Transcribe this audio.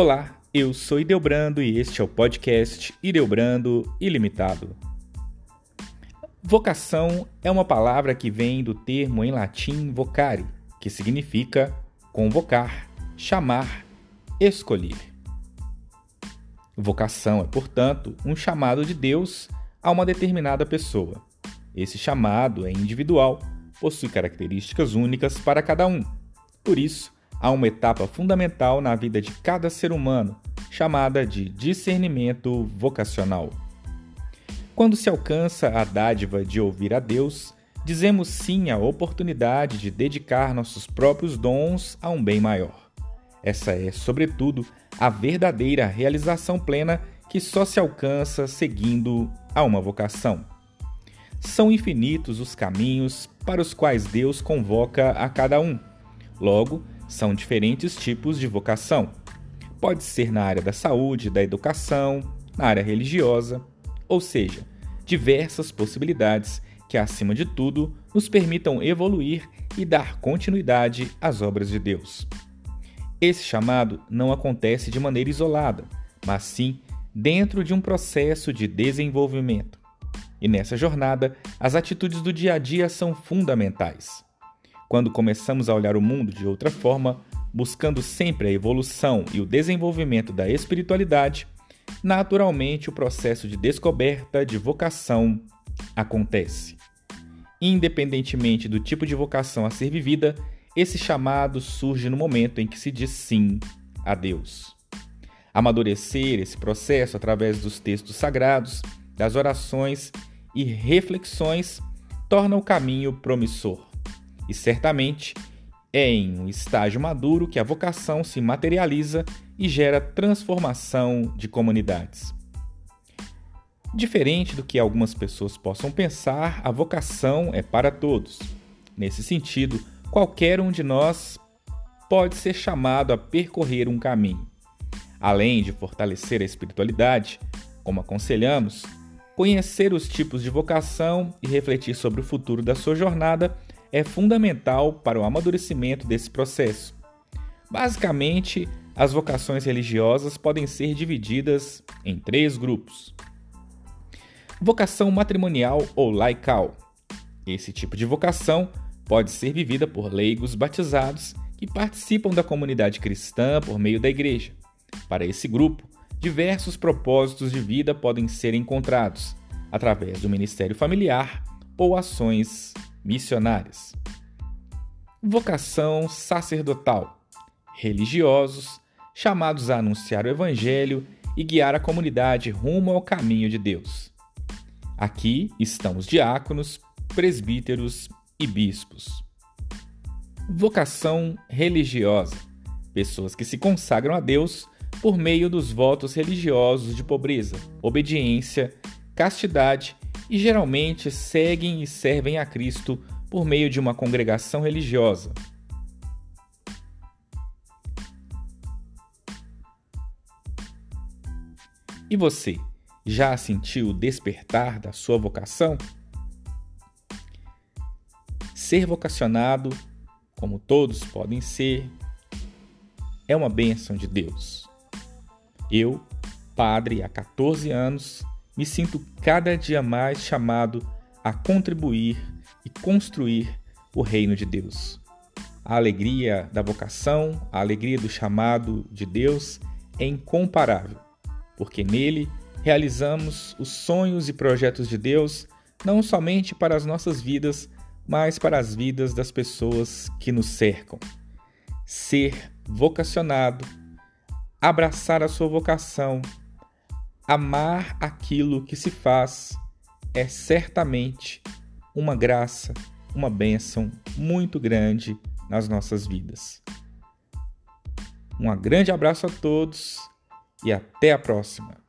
Olá, eu sou Ideobrando e este é o podcast Ideobrando Ilimitado. Vocação é uma palavra que vem do termo em latim vocare, que significa convocar, chamar, escolher. Vocação é, portanto, um chamado de Deus a uma determinada pessoa. Esse chamado é individual, possui características únicas para cada um. Por isso, há uma etapa fundamental na vida de cada ser humano, chamada de discernimento vocacional. Quando se alcança a dádiva de ouvir a Deus, dizemos sim à oportunidade de dedicar nossos próprios dons a um bem maior. Essa é, sobretudo, a verdadeira realização plena que só se alcança seguindo a uma vocação. São infinitos os caminhos para os quais Deus convoca a cada um. Logo, são diferentes tipos de vocação. Pode ser na área da saúde, da educação, na área religiosa, ou seja, diversas possibilidades que, acima de tudo, nos permitam evoluir e dar continuidade às obras de Deus. Esse chamado não acontece de maneira isolada, mas sim dentro de um processo de desenvolvimento. E nessa jornada, as atitudes do dia a dia são fundamentais. Quando começamos a olhar o mundo de outra forma, buscando sempre a evolução e o desenvolvimento da espiritualidade, naturalmente o processo de descoberta de vocação acontece. Independentemente do tipo de vocação a ser vivida, esse chamado surge no momento em que se diz sim a Deus. Amadurecer esse processo através dos textos sagrados, das orações e reflexões torna o caminho promissor. E certamente é em um estágio maduro que a vocação se materializa e gera transformação de comunidades. Diferente do que algumas pessoas possam pensar, a vocação é para todos. Nesse sentido, qualquer um de nós pode ser chamado a percorrer um caminho. Além de fortalecer a espiritualidade, como aconselhamos, conhecer os tipos de vocação e refletir sobre o futuro da sua jornada é fundamental para o amadurecimento desse processo. Basicamente, as vocações religiosas podem ser divididas em três grupos: vocação matrimonial ou laical. Esse tipo de vocação pode ser vivida por leigos batizados que participam da comunidade cristã por meio da igreja. Para esse grupo, diversos propósitos de vida podem ser encontrados através do ministério familiar ou ações missionárias. Vocação sacerdotal. Religiosos chamados a anunciar o evangelho e guiar a comunidade rumo ao caminho de Deus. Aqui estão os diáconos, presbíteros e bispos. Vocação religiosa. Pessoas que se consagram a Deus por meio dos votos religiosos de pobreza, obediência, castidade e geralmente seguem e servem a Cristo por meio de uma congregação religiosa. E você, já sentiu o despertar da sua vocação? Ser vocacionado, como todos podem ser, é uma bênção de Deus. Eu, padre há 14 anos, me sinto cada dia mais chamado a contribuir e construir o reino de Deus. A alegria da vocação, a alegria do chamado de Deus é incomparável, porque nele realizamos os sonhos e projetos de Deus não somente para as nossas vidas, mas para as vidas das pessoas que nos cercam. Ser vocacionado, abraçar a sua vocação Amar aquilo que se faz é certamente uma graça, uma bênção muito grande nas nossas vidas. Um grande abraço a todos e até a próxima!